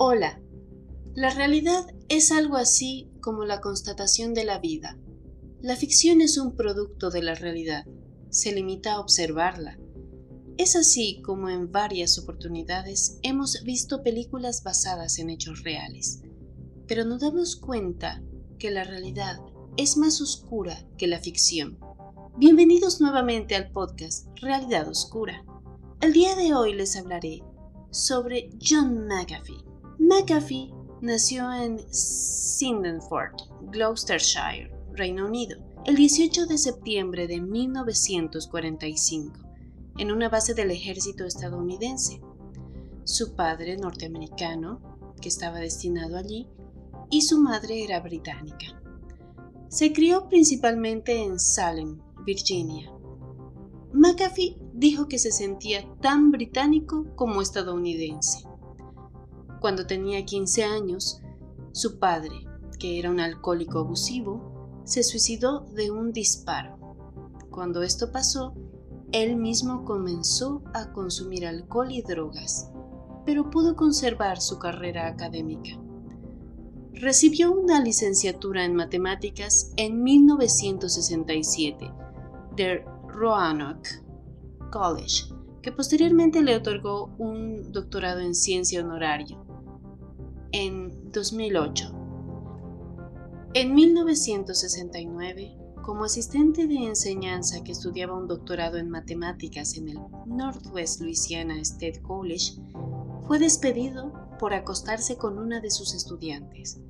Hola. La realidad es algo así como la constatación de la vida. La ficción es un producto de la realidad. Se limita a observarla. Es así como en varias oportunidades hemos visto películas basadas en hechos reales. Pero nos damos cuenta que la realidad es más oscura que la ficción. Bienvenidos nuevamente al podcast Realidad Oscura. El día de hoy les hablaré sobre John McAfee McAfee nació en Sydenford, Gloucestershire, Reino Unido, el 18 de septiembre de 1945, en una base del ejército estadounidense. Su padre, norteamericano, que estaba destinado allí, y su madre era británica. Se crió principalmente en Salem, Virginia. McAfee dijo que se sentía tan británico como estadounidense. Cuando tenía 15 años, su padre, que era un alcohólico abusivo, se suicidó de un disparo. Cuando esto pasó, él mismo comenzó a consumir alcohol y drogas, pero pudo conservar su carrera académica. Recibió una licenciatura en matemáticas en 1967 de Roanoke College, que posteriormente le otorgó un doctorado en ciencia honorario en 2008. En 1969, como asistente de enseñanza que estudiaba un doctorado en matemáticas en el Northwest Louisiana State College, fue despedido por acostarse con una de sus estudiantes,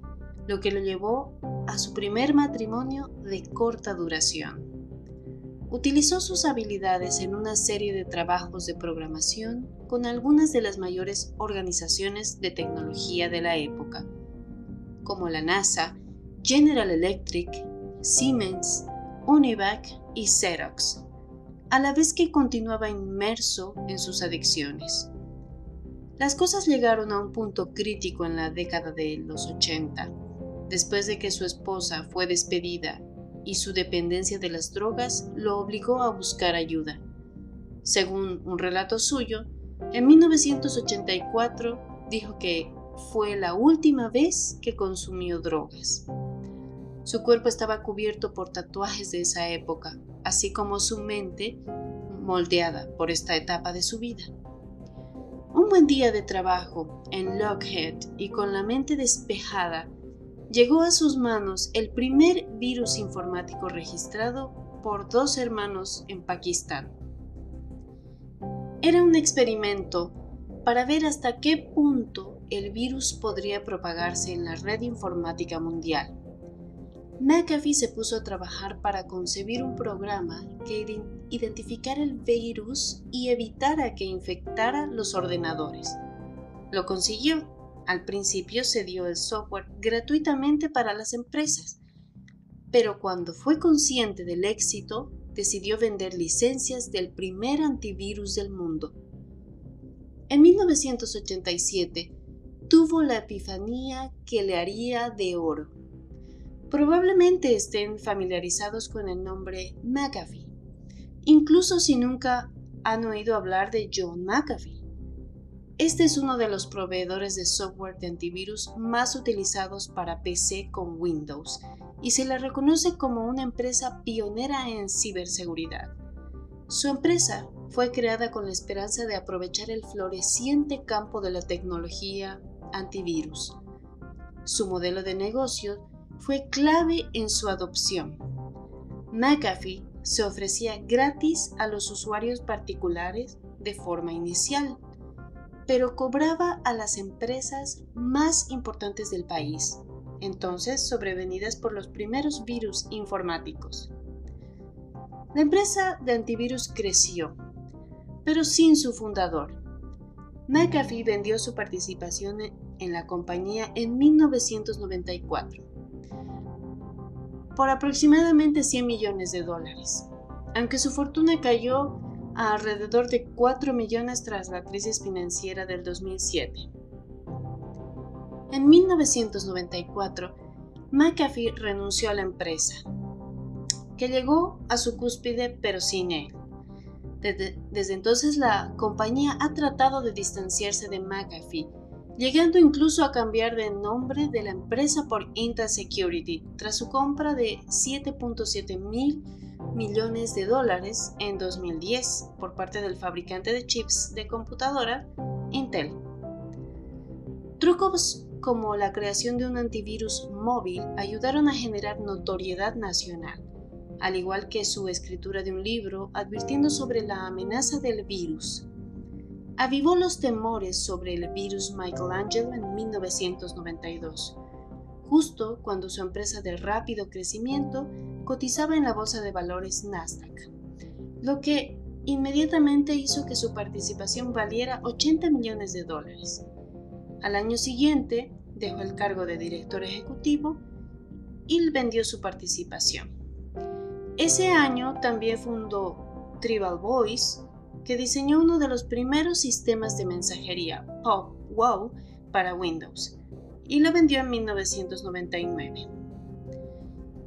lo que lo llevó a su primer matrimonio de corta duración. Utilizó sus habilidades en una serie de trabajos de programación con algunas de las mayores organizaciones de tecnología de la época, como la NASA, General Electric, Siemens, Univac y Xerox, a la vez que continuaba inmerso en sus adicciones. Las cosas llegaron a un punto crítico en la década de los 80, después de que su esposa fue despedida y su dependencia de las drogas lo obligó a buscar ayuda. Según un relato suyo, en 1984 dijo que fue la última vez que consumió drogas. Su cuerpo estaba cubierto por tatuajes de esa época, así como su mente moldeada por esta etapa de su vida. Un buen día de trabajo en Lockheed y con la mente despejada, llegó a sus manos el primer virus informático registrado por dos hermanos en Pakistán. Era un experimento para ver hasta qué punto el virus podría propagarse en la red informática mundial. McAfee se puso a trabajar para concebir un programa que identificara el virus y evitara que infectara los ordenadores. Lo consiguió al principio se dio el software gratuitamente para las empresas, pero cuando fue consciente del éxito, decidió vender licencias del primer antivirus del mundo. En 1987 tuvo la epifanía que le haría de oro. Probablemente estén familiarizados con el nombre McAfee, incluso si nunca han oído hablar de John McAfee. Este es uno de los proveedores de software de antivirus más utilizados para PC con Windows y se le reconoce como una empresa pionera en ciberseguridad. Su empresa fue creada con la esperanza de aprovechar el floreciente campo de la tecnología antivirus. Su modelo de negocio fue clave en su adopción. McAfee se ofrecía gratis a los usuarios particulares de forma inicial pero cobraba a las empresas más importantes del país, entonces sobrevenidas por los primeros virus informáticos. La empresa de antivirus creció, pero sin su fundador. McAfee vendió su participación en la compañía en 1994 por aproximadamente 100 millones de dólares, aunque su fortuna cayó a alrededor de 4 millones tras la crisis financiera del 2007. En 1994, McAfee renunció a la empresa, que llegó a su cúspide pero sin él. Desde, desde, entonces la compañía ha tratado de distanciarse de McAfee, llegando incluso a cambiar de nombre de la empresa por Intel Security tras su compra de 7.7 mil millones de dólares en 2010 por parte del fabricante de chips de computadora Intel. Trucos como la creación de un antivirus móvil ayudaron a generar notoriedad nacional, al igual que su escritura de un libro advirtiendo sobre la amenaza del virus. Avivó los temores sobre el virus Michelangelo en 1992, justo cuando su empresa de rápido crecimiento cotizaba en la bolsa de valores Nasdaq, lo que inmediatamente hizo que su participación valiera 80 millones de dólares. Al año siguiente, dejó el cargo de director ejecutivo y vendió su participación. Ese año también fundó Tribal Voice, que diseñó uno de los primeros sistemas de mensajería Pop Wow para Windows y lo vendió en 1999.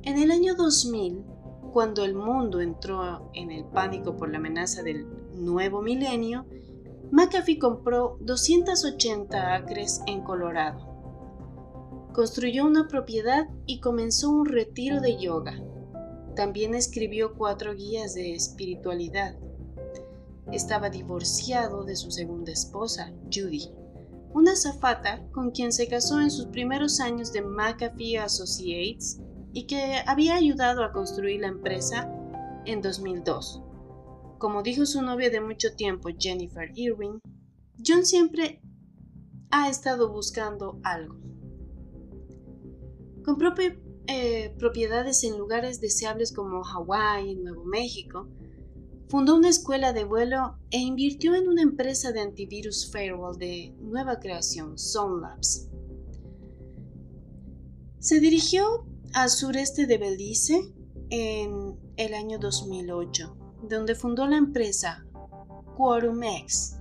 En el año 2000, cuando el mundo entró en el pánico por la amenaza del nuevo milenio, McAfee compró 280 acres en Colorado. Construyó una propiedad y comenzó un retiro de yoga. También escribió cuatro guías de espiritualidad. Estaba divorciado de su segunda esposa, Judy, una zafata con quien se casó en sus primeros años de McAfee Associates y que había ayudado a construir la empresa en 2002. Como dijo su novia de mucho tiempo, Jennifer Irving, John siempre ha estado buscando algo. Compró eh, propiedades en lugares deseables como Hawái Nuevo México, fundó una escuela de vuelo e invirtió en una empresa de antivirus firewall de nueva creación, Zone Labs. Se dirigió al sureste de Belice en el año 2008 donde fundó la empresa Quorumex,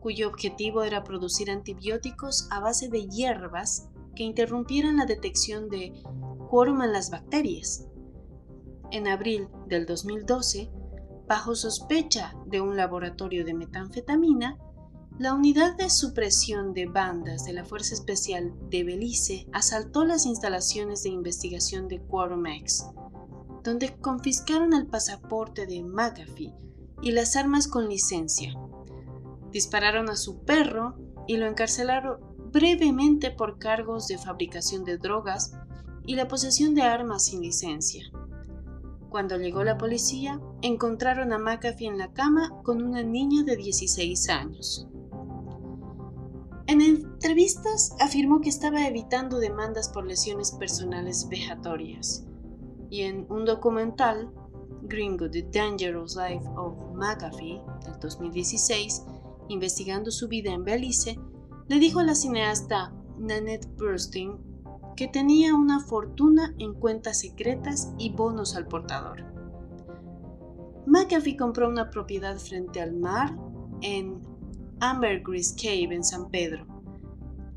cuyo objetivo era producir antibióticos a base de hierbas que interrumpieran la detección de quórum en las bacterias. En abril del 2012, bajo sospecha de un laboratorio de metanfetamina, la unidad de supresión de bandas de la Fuerza Especial de Belice asaltó las instalaciones de investigación de Quorumex donde confiscaron el pasaporte de McAfee y las armas con licencia. Dispararon a su perro y lo encarcelaron brevemente por cargos de fabricación de drogas y la posesión de armas sin licencia. Cuando llegó la policía, encontraron a McAfee en la cama con una niña de 16 años. En entrevistas afirmó que estaba evitando demandas por lesiones personales vejatorias y en un documental, Gringo, The Dangerous Life of McAfee, del 2016, investigando su vida en Belice, le dijo a la cineasta Nanette Burstein que tenía una fortuna en cuentas secretas y bonos al portador. McAfee compró una propiedad frente al mar en Ambergris Cave en San Pedro.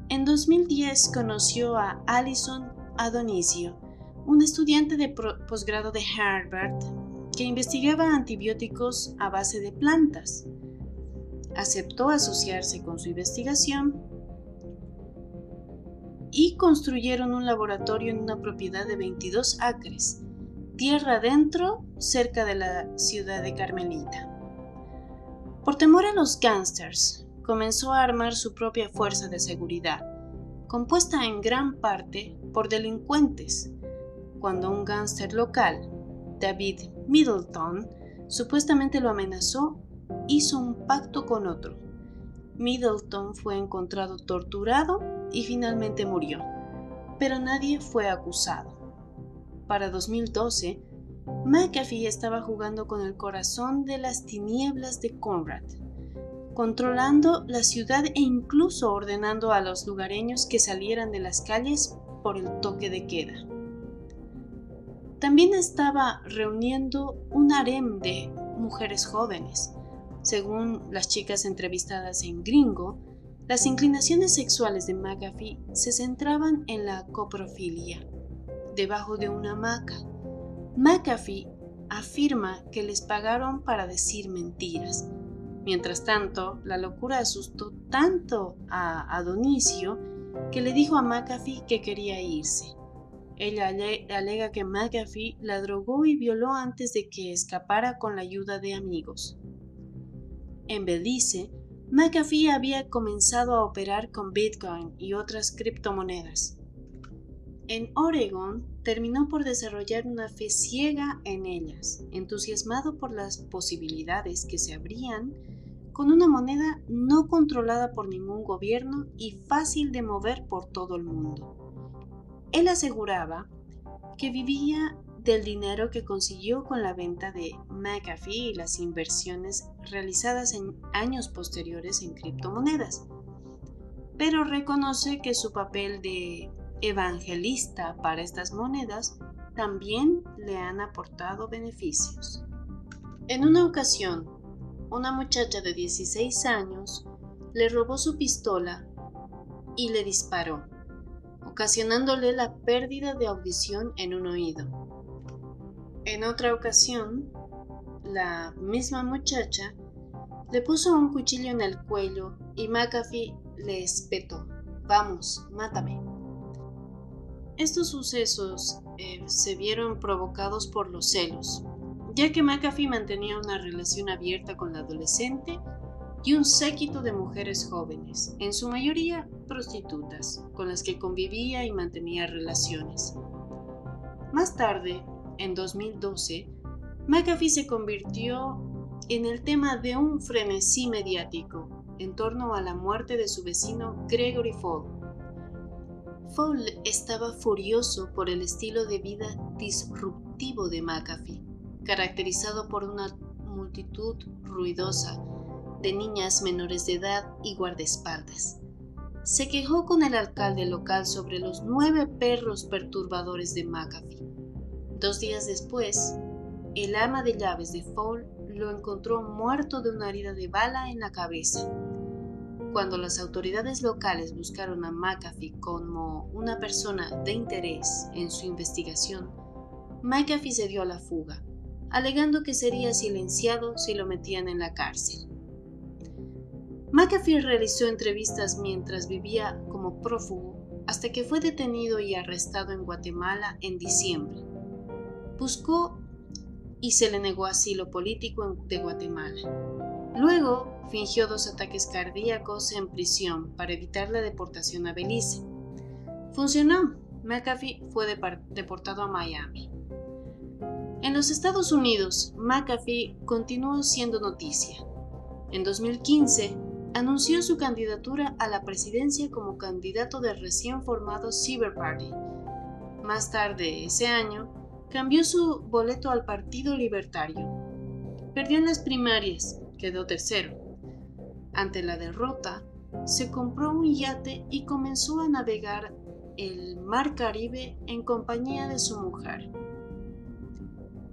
En 2010 conoció a Alison Adonisio, un estudiante de posgrado de Harvard que investigaba antibióticos a base de plantas. Aceptó asociarse con su investigación y construyeron un laboratorio en una propiedad de 22 acres, tierra adentro, cerca de la ciudad de Carmelita. Por temor a los gángsters, comenzó a armar su propia fuerza de seguridad, compuesta en gran parte por delincuentes cuando un gángster local, David Middleton, supuestamente lo amenazó, hizo un pacto con otro. Middleton fue encontrado torturado y finalmente murió, pero nadie fue acusado. Para 2012, McAfee estaba jugando con el corazón de las tinieblas de Conrad, controlando la ciudad e incluso ordenando a los lugareños que salieran de las calles por el toque de queda. También estaba reuniendo un harem de mujeres jóvenes. Según las chicas entrevistadas en Gringo, las inclinaciones sexuales de McAfee se centraban en la coprofilia, debajo de una hamaca. McAfee afirma que les pagaron para decir mentiras, Mientras tanto, la locura asustó tanto a Adonisio que le dijo a McAfee que quería irse. Ella alega que McAfee la drogó y violó antes de que escapara con la ayuda de amigos. En Belice, McAfee había comenzado a operar con Bitcoin y otras criptomonedas. En Oregon, terminó por desarrollar una fe ciega en ellas, entusiasmado por las posibilidades que se abrían con una moneda no controlada por ningún gobierno y fácil de mover por todo el mundo. Él aseguraba que vivía del dinero que consiguió con la venta de McAfee y las inversiones realizadas en años posteriores en criptomonedas, pero reconoce que su papel de evangelista para estas monedas también le han aportado beneficios. En una ocasión, una muchacha de 16 años le robó su pistola y le disparó ocasionándole la pérdida de audición en un oído. En otra ocasión, la misma muchacha le puso un cuchillo en el cuello y McAfee le espetó, vamos, mátame. Estos sucesos eh, se vieron provocados por los celos, ya que McAfee mantenía una relación abierta con la adolescente y un séquito de mujeres jóvenes, en su mayoría prostitutas, con las que convivía y mantenía relaciones. Más tarde, en 2012, McAfee se convirtió en el tema de un frenesí mediático en torno a la muerte de su vecino Gregory Fall. Fall estaba furioso por el estilo de vida disruptivo de McAfee, caracterizado por una multitud ruidosa de niñas menores de edad y guardaespaldas. Se quejó con el alcalde local sobre los nueve perros perturbadores de McAfee. Dos días después, el ama de llaves de Fall lo encontró muerto de una herida de bala en la cabeza. Cuando las autoridades locales buscaron a McAfee como una persona de interés en su investigación, McAfee se dio a la fuga, alegando que sería silenciado si lo metían en la cárcel. McAfee realizó entrevistas mientras vivía como prófugo hasta que fue detenido y arrestado en Guatemala en diciembre. Buscó y se le negó asilo político de Guatemala. Luego fingió dos ataques cardíacos en prisión para evitar la deportación a Belice. Funcionó. McAfee fue deportado a Miami. En los Estados Unidos, McAfee continuó siendo noticia. En 2015, anunció su candidatura a la presidencia como candidato del recién formado Cyber Party. Más tarde ese año, cambió su boleto al Partido Libertario. Perdió en las primarias, quedó tercero. Ante la derrota, se compró un yate y comenzó a navegar el Mar Caribe en compañía de su mujer.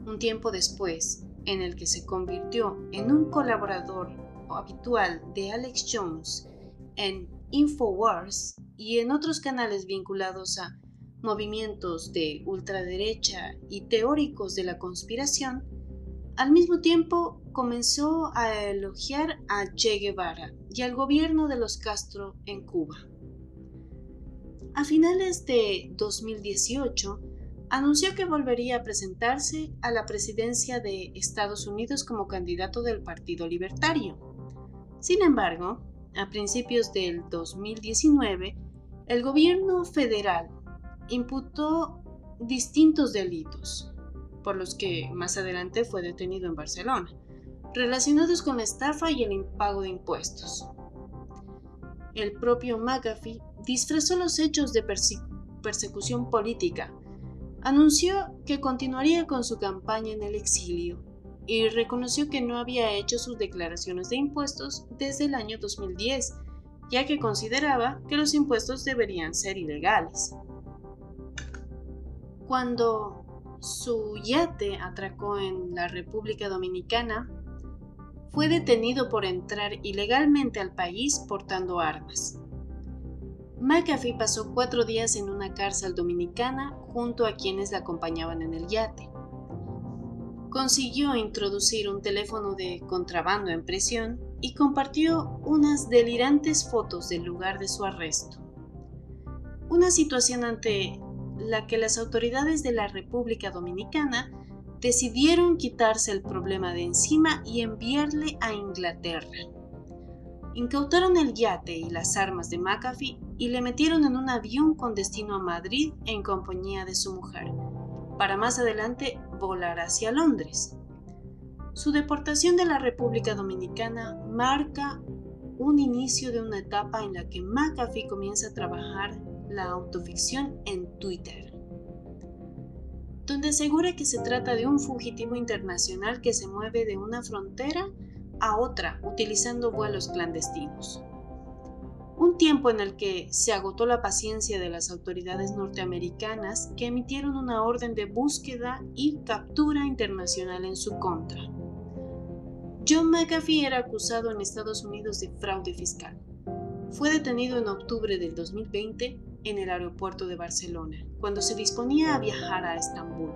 Un tiempo después, en el que se convirtió en un colaborador habitual de Alex Jones en Infowars y en otros canales vinculados a movimientos de ultraderecha y teóricos de la conspiración, al mismo tiempo comenzó a elogiar a Che Guevara y al gobierno de los Castro en Cuba. A finales de 2018, anunció que volvería a presentarse a la presidencia de Estados Unidos como candidato del Partido Libertario. Sin embargo, a principios del 2019, el gobierno federal imputó distintos delitos, por los que más adelante fue detenido en Barcelona, relacionados con la estafa y el impago de impuestos. El propio McAfee disfrazó los hechos de persecución política, anunció que continuaría con su campaña en el exilio y reconoció que no había hecho sus declaraciones de impuestos desde el año 2010, ya que consideraba que los impuestos deberían ser ilegales. Cuando su yate atracó en la República Dominicana, fue detenido por entrar ilegalmente al país portando armas. McAfee pasó cuatro días en una cárcel dominicana junto a quienes la acompañaban en el yate consiguió introducir un teléfono de contrabando en prisión y compartió unas delirantes fotos del lugar de su arresto. Una situación ante la que las autoridades de la República Dominicana decidieron quitarse el problema de encima y enviarle a Inglaterra. Incautaron el yate y las armas de McAfee y le metieron en un avión con destino a Madrid en compañía de su mujer, para más adelante volar hacia Londres. Su deportación de la República Dominicana marca un inicio de una etapa en la que McAfee comienza a trabajar la autoficción en Twitter, donde asegura que se trata de un fugitivo internacional que se mueve de una frontera a otra utilizando vuelos clandestinos. Un tiempo en el que se agotó la paciencia de las autoridades norteamericanas que emitieron una orden de búsqueda y captura internacional en su contra. John McAfee era acusado en Estados Unidos de fraude fiscal. Fue detenido en octubre del 2020 en el aeropuerto de Barcelona, cuando se disponía a viajar a Estambul.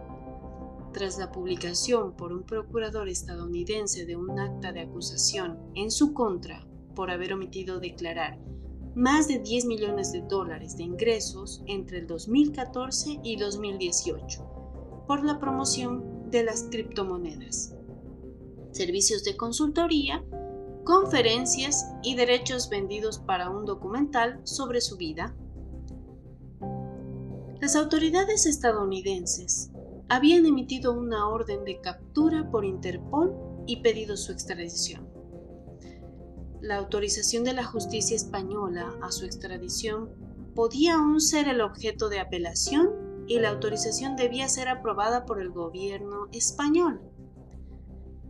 Tras la publicación por un procurador estadounidense de un acta de acusación en su contra por haber omitido declarar más de 10 millones de dólares de ingresos entre el 2014 y 2018 por la promoción de las criptomonedas, servicios de consultoría, conferencias y derechos vendidos para un documental sobre su vida, las autoridades estadounidenses habían emitido una orden de captura por Interpol y pedido su extradición. La autorización de la justicia española a su extradición podía aún ser el objeto de apelación y la autorización debía ser aprobada por el gobierno español.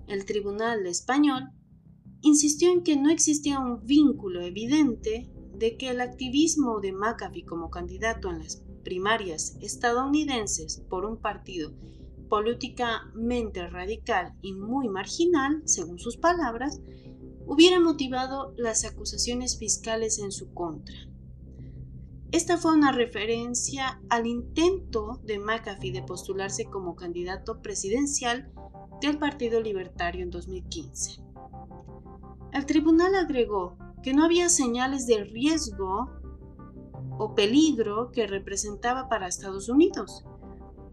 El tribunal español insistió en que no existía un vínculo evidente de que el activismo de McAfee como candidato en las primarias estadounidenses por un partido políticamente radical y muy marginal, según sus palabras, hubiera motivado las acusaciones fiscales en su contra. Esta fue una referencia al intento de McAfee de postularse como candidato presidencial del Partido Libertario en 2015. El tribunal agregó que no había señales de riesgo o peligro que representaba para Estados Unidos.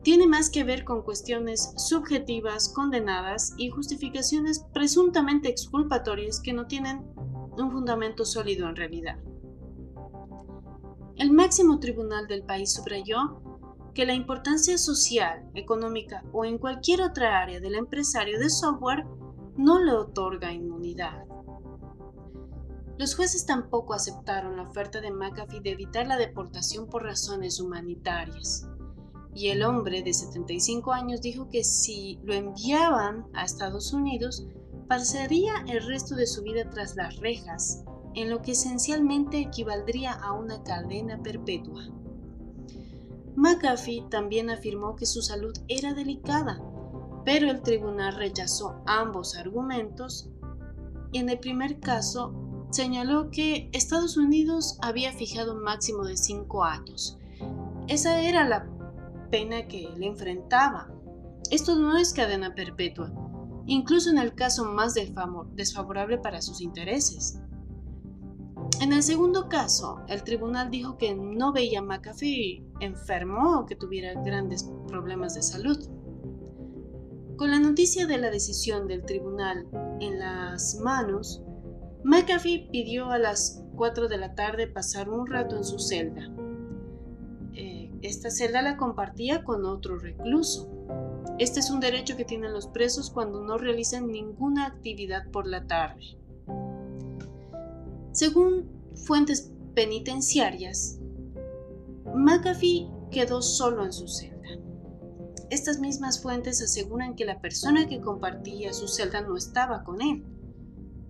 Tiene más que ver con cuestiones subjetivas, condenadas y justificaciones presuntamente exculpatorias que no tienen un fundamento sólido en realidad. El máximo tribunal del país subrayó que la importancia social, económica o en cualquier otra área del empresario de software no le otorga inmunidad. Los jueces tampoco aceptaron la oferta de McAfee de evitar la deportación por razones humanitarias. Y el hombre de 75 años dijo que si lo enviaban a Estados Unidos, pasaría el resto de su vida tras las rejas, en lo que esencialmente equivaldría a una cadena perpetua. McAfee también afirmó que su salud era delicada, pero el tribunal rechazó ambos argumentos y en el primer caso señaló que Estados Unidos había fijado un máximo de cinco años. Esa era la pena que él enfrentaba. Esto no es cadena perpetua, incluso en el caso más desfavorable para sus intereses. En el segundo caso, el tribunal dijo que no veía a McAfee enfermo o que tuviera grandes problemas de salud. Con la noticia de la decisión del tribunal en las manos, McAfee pidió a las 4 de la tarde pasar un rato en su celda. Eh, esta celda la compartía con otro recluso. Este es un derecho que tienen los presos cuando no realizan ninguna actividad por la tarde. Según fuentes penitenciarias, McAfee quedó solo en su celda. Estas mismas fuentes aseguran que la persona que compartía su celda no estaba con él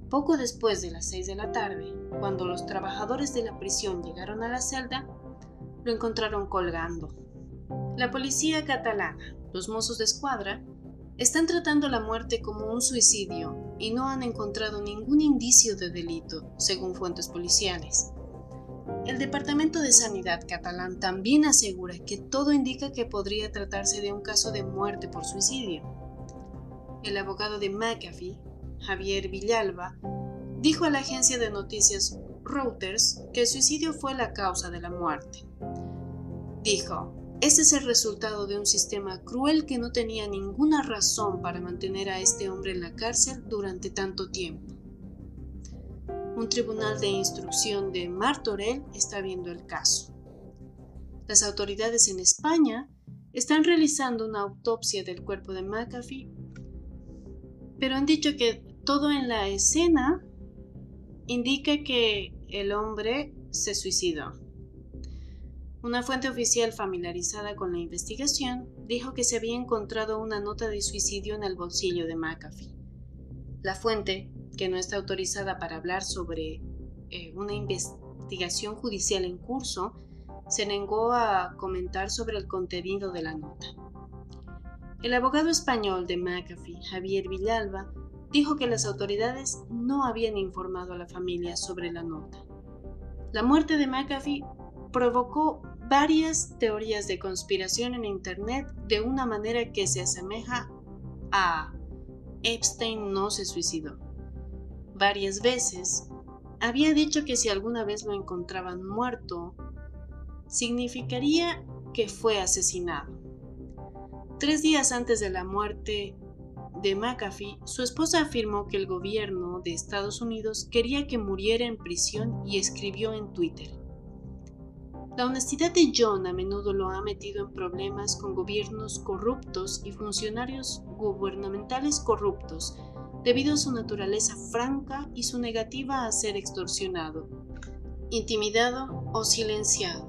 poco después de las 6 de la tarde, cuando los trabajadores de la prisión llegaron a la celda, lo encontraron colgando. La policía catalana, los mozos de escuadra, están tratando la muerte como un suicidio y no han encontrado ningún indicio de delito, según fuentes policiales. El Departamento de Sanidad catalán también asegura que todo indica que podría tratarse de un caso de muerte por suicidio. El abogado de McAfee, Javier Villalba, dijo a la agencia de noticias Reuters que el suicidio fue la causa de la muerte. Dijo, este es el resultado de un sistema cruel que no tenía ninguna razón para mantener a este hombre en la cárcel durante tanto tiempo. Un tribunal de instrucción de Martorell está viendo el caso. Las autoridades en España están realizando una autopsia del cuerpo de McAfee, pero han dicho que todo en la escena indica que el hombre se suicidó. Una fuente oficial familiarizada con la investigación dijo que se había encontrado una nota de suicidio en el bolsillo de McAfee. La fuente, que no está autorizada para hablar sobre eh, una investigación judicial en curso, se negó a comentar sobre el contenido de la nota. El abogado español de McAfee, Javier Villalba, dijo que las autoridades no habían informado a la familia sobre la nota. La muerte de McAfee provocó varias teorías de conspiración en Internet de una manera que se asemeja a Epstein no se suicidó. Varias veces había dicho que si alguna vez lo encontraban muerto, significaría que fue asesinado. Tres días antes de la muerte de McAfee, su esposa afirmó que el gobierno de Estados Unidos quería que muriera en prisión y escribió en Twitter. La honestidad de John a menudo lo ha metido en problemas con gobiernos corruptos y funcionarios gubernamentales corruptos, debido a su naturaleza franca y su negativa a ser extorsionado, intimidado o silenciado.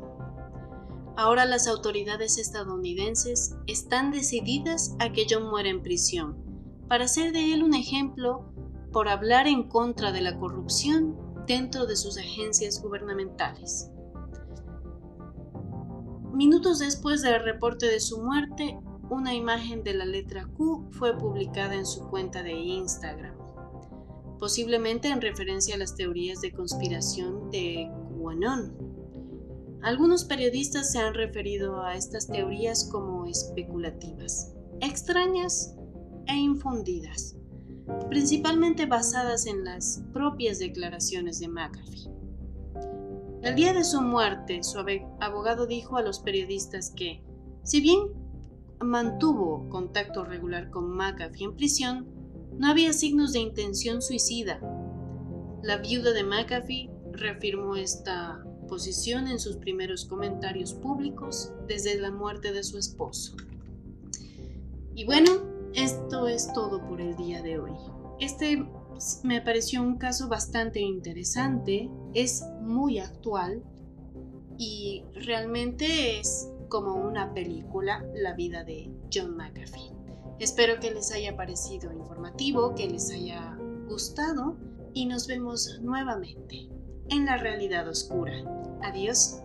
Ahora las autoridades estadounidenses están decididas a que John muera en prisión, para hacer de él un ejemplo por hablar en contra de la corrupción dentro de sus agencias gubernamentales. Minutos después del reporte de su muerte, una imagen de la letra Q fue publicada en su cuenta de Instagram, posiblemente en referencia a las teorías de conspiración de QAnon. Algunos periodistas se han referido a estas teorías como especulativas, extrañas e infundidas, principalmente basadas en las propias declaraciones de McAfee. El día de su muerte, su abogado dijo a los periodistas que, si bien mantuvo contacto regular con McAfee en prisión, no había signos de intención suicida. La viuda de McAfee reafirmó esta posición en sus primeros comentarios públicos desde la muerte de su esposo. Y bueno, esto es todo por el día de hoy. Este me pareció un caso bastante interesante, es muy actual y realmente es como una película la vida de John McAfee. Espero que les haya parecido informativo, que les haya gustado y nos vemos nuevamente en la realidad oscura. Adiós.